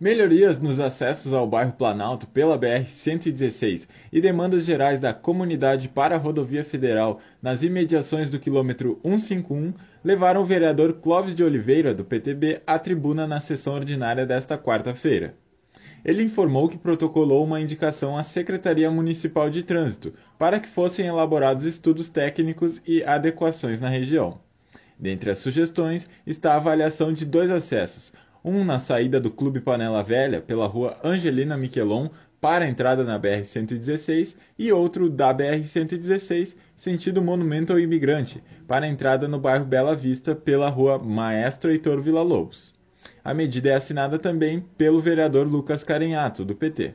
Melhorias nos acessos ao bairro Planalto pela BR-116 e demandas gerais da comunidade para a rodovia federal nas imediações do quilômetro 151 levaram o vereador Clóvis de Oliveira, do PTB, à tribuna na sessão ordinária desta quarta-feira. Ele informou que protocolou uma indicação à Secretaria Municipal de Trânsito para que fossem elaborados estudos técnicos e adequações na região. Dentre as sugestões está a avaliação de dois acessos, um na saída do Clube Panela Velha pela rua Angelina Miquelon para a entrada na BR-116 e outro da BR-116 sentido Monumento ao Imigrante para a entrada no bairro Bela Vista pela rua Maestro Heitor Villa-Lobos. A medida é assinada também pelo vereador Lucas Carenhato, do PT.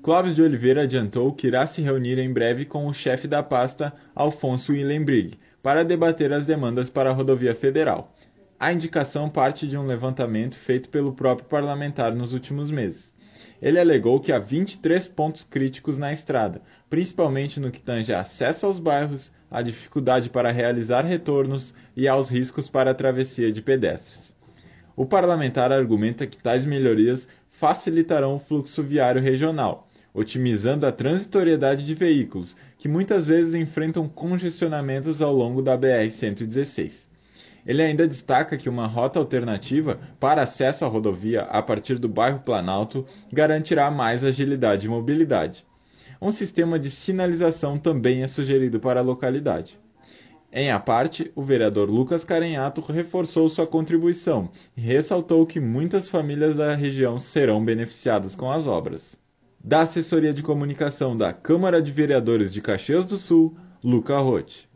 Clóvis de Oliveira adiantou que irá se reunir em breve com o chefe da pasta, Alfonso Willenbrig, para debater as demandas para a rodovia federal. A indicação parte de um levantamento feito pelo próprio parlamentar nos últimos meses. Ele alegou que há 23 pontos críticos na estrada, principalmente no que tange acesso aos bairros, a dificuldade para realizar retornos e aos riscos para a travessia de pedestres. O parlamentar argumenta que tais melhorias facilitarão o fluxo viário regional, otimizando a transitoriedade de veículos, que muitas vezes enfrentam congestionamentos ao longo da BR-116. Ele ainda destaca que uma rota alternativa para acesso à rodovia a partir do bairro Planalto garantirá mais agilidade e mobilidade. Um sistema de sinalização também é sugerido para a localidade. Em a parte, o vereador Lucas Carenhato reforçou sua contribuição e ressaltou que muitas famílias da região serão beneficiadas com as obras. Da assessoria de comunicação da Câmara de Vereadores de Caxias do Sul, Luca Rotti.